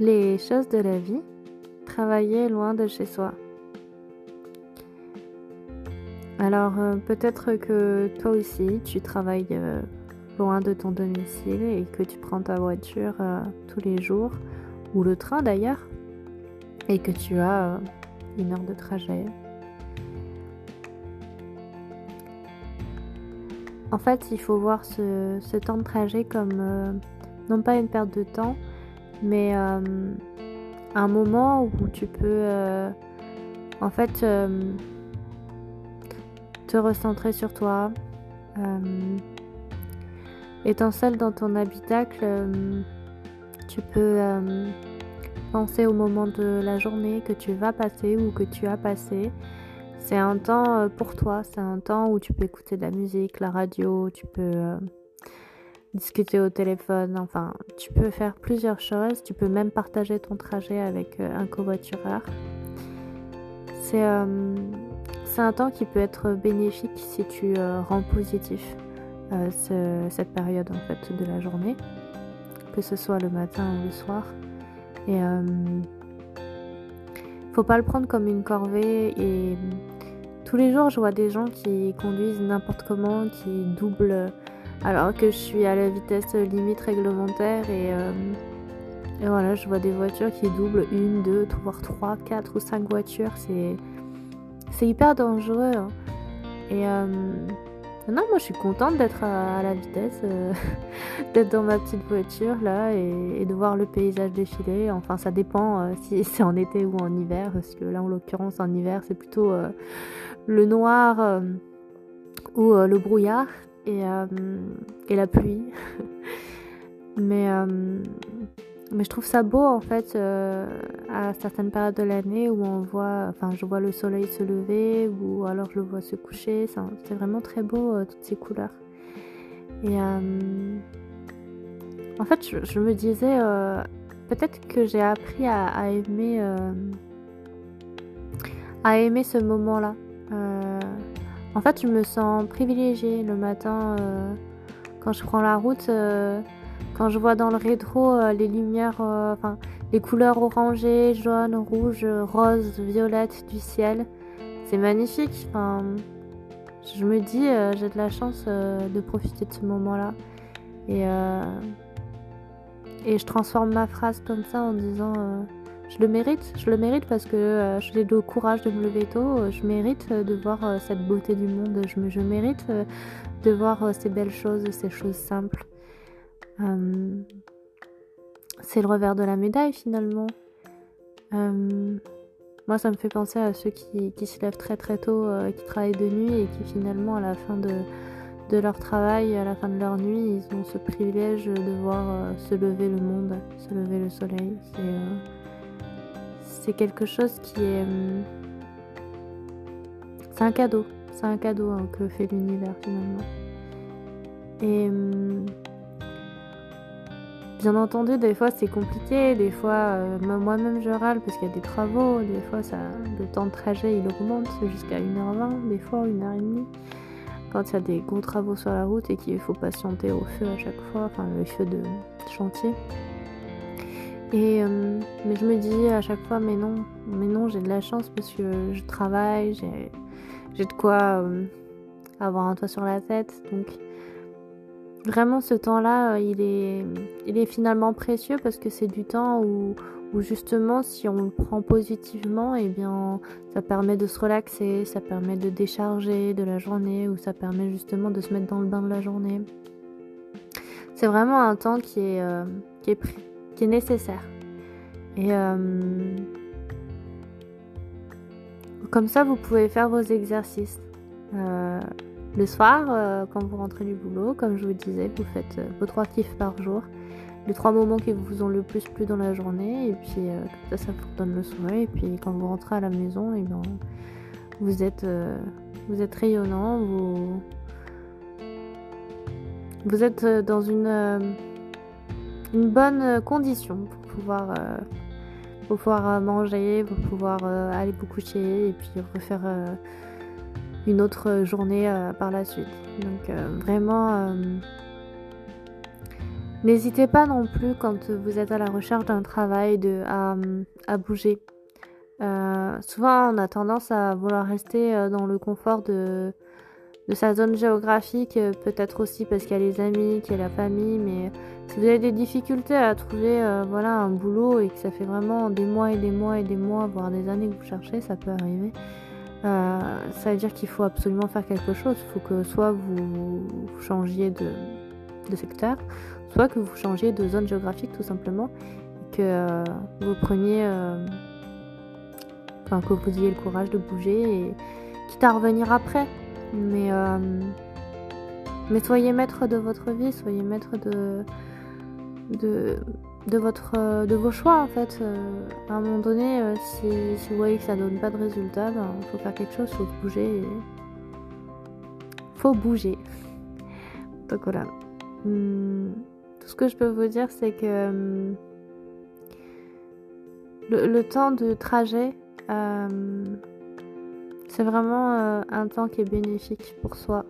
les choses de la vie, travailler loin de chez soi. Alors euh, peut-être que toi aussi tu travailles euh, loin de ton domicile et que tu prends ta voiture euh, tous les jours, ou le train d'ailleurs, et que tu as une heure de trajet. En fait, il faut voir ce, temps de trajet comme non pas une perte de temps, mais un moment où tu peux en fait te recentrer sur toi. Euh, étant seul dans ton habitacle, euh, tu peux euh, penser au moment de la journée que tu vas passer ou que tu as passé. C'est un temps pour toi, c'est un temps où tu peux écouter de la musique, la radio, tu peux discuter au téléphone, enfin, tu peux faire plusieurs choses, tu peux même partager ton trajet avec un covoitureur. C'est c'est un temps qui peut être bénéfique si tu euh, rends positif euh, cette période en fait de la journée, que ce soit le matin ou le soir. Et euh, faut pas le prendre comme une corvée. Et tous les jours, je vois des gens qui conduisent n'importe comment, qui doublent alors que je suis à la vitesse limite réglementaire et, et voilà, je vois des voitures qui doublent une, deux, voire trois, quatre ou cinq voitures. C'est hyper dangereux. Hein. Et euh, non, moi je suis contente d'être à, la vitesse, euh, d'être dans ma petite voiture là et, de voir le paysage défiler. Enfin, ça dépend euh, si c'est en été ou en hiver, parce que là en l'occurrence en hiver c'est plutôt le noir ou le brouillard et, et la pluie. Mais mais je trouve ça beau en fait euh, à certaines périodes de l'année où on voit, enfin je vois le soleil se lever ou alors je le vois se coucher. C'est vraiment très beau euh, toutes ces couleurs. Et euh, en fait je, me disais peut-être que j'ai appris à, aimer à aimer ce moment-là. En fait je me sens privilégiée le matin quand je prends la route quand je vois dans le rétro euh, les lumières, euh, enfin les couleurs orangées, jaune, rouge, rose, violette du ciel, c'est magnifique. Je me dis, euh, j'ai de la chance de profiter de ce moment-là. Et, et je transforme ma phrase comme ça en disant je le mérite, je le mérite parce que j'ai le courage de me lever tôt, je mérite de voir cette beauté du monde, je, mérite de voir ces belles choses, ces choses simples. Euh, c'est le revers de la médaille finalement. Euh, moi, ça me fait penser à ceux qui, se lèvent très très tôt, euh, qui travaillent de nuit et qui finalement, à la fin de, leur travail, à la fin de leur nuit, ils ont ce privilège de voir se lever le monde, se lever le soleil. C'est quelque chose qui est. c'est un cadeau. C'est un cadeau hein, que fait l'univers finalement. Et Bien entendu, des fois c'est compliqué, des fois euh, moi-même je râle parce qu'il y a des travaux, des fois ça, le temps de trajet il augmente jusqu'à 1h20, des fois 1h30. Quand il y a des gros travaux sur la route et qu'il faut patienter au feu à chaque fois, enfin le feu de chantier. Et euh, mais je me dis à chaque fois mais non, mais non j'ai de la chance parce que je travaille, j'ai de quoi euh, avoir un toit sur la tête, donc Vraiment, ce temps-là, euh, il est, il est finalement précieux parce que c'est du temps où, justement, si on le prend positivement, eh bien, ça permet de se relaxer, ça permet de décharger de la journée ou ça permet justement de se mettre dans le bain de la journée. C'est vraiment un temps qui est, qui est, qui est nécessaire. Et euh, comme ça, vous pouvez faire vos exercices. Le soir, euh, quand vous rentrez du boulot, comme je vous disais, vous faites euh, vos trois kiffs par jour, les trois moments qui vous ont le plus plu dans la journée, et puis euh, ça, ça vous donne le soir. Et puis quand vous rentrez à la maison, et eh ben, vous êtes, vous êtes rayonnant, vous, vous êtes dans une, une bonne condition pour pouvoir, pour pouvoir manger, pour pouvoir aller vous coucher et puis refaire une autre journée euh, par la suite. Donc euh, vraiment, euh, N'hésitez pas non plus quand vous êtes à la recherche d'un travail de, à, bouger. Euh, souvent, on a tendance à vouloir rester euh, dans le confort de, de sa zone géographique, euh, peut-être aussi parce qu'il y a les amis, qu'il y a la famille, mais si vous avez des difficultés à trouver voilà, un boulot et que ça fait vraiment des mois et des mois et des mois, voire des années que vous cherchez, ça peut arriver. ça veut dire qu'il faut absolument faire quelque chose. Il faut que soit vous, changiez de, secteur, soit que vous changiez de zone géographique tout simplement, que euh, vous preniez, euh, enfin que vous ayez le courage de bouger et quitte à revenir après. Mais, euh, mais soyez maître de votre vie, soyez maître de, de, votre, de vos choix en fait. à un moment donné, si, si, vous voyez que ça donne pas de résultat, il ben, faut faire quelque chose, faut bouger. Et... Faut bouger. Donc voilà. Hmm ce que je peux vous dire, c'est que hum, le, temps de trajet, hum, c'est vraiment euh, un temps qui est bénéfique pour soi.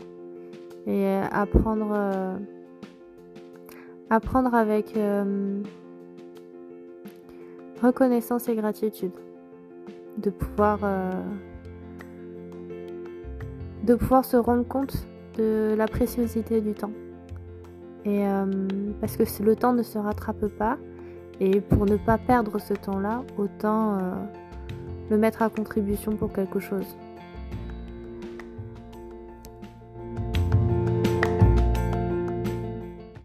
Et euh, apprendre, euh, apprendre avec hum, reconnaissance et gratitude. De pouvoir, de pouvoir se rendre compte de la préciosité du temps. Et euh, parce que le temps ne se rattrape pas. Et pour ne pas perdre ce temps-là, autant euh, le mettre à contribution pour quelque chose.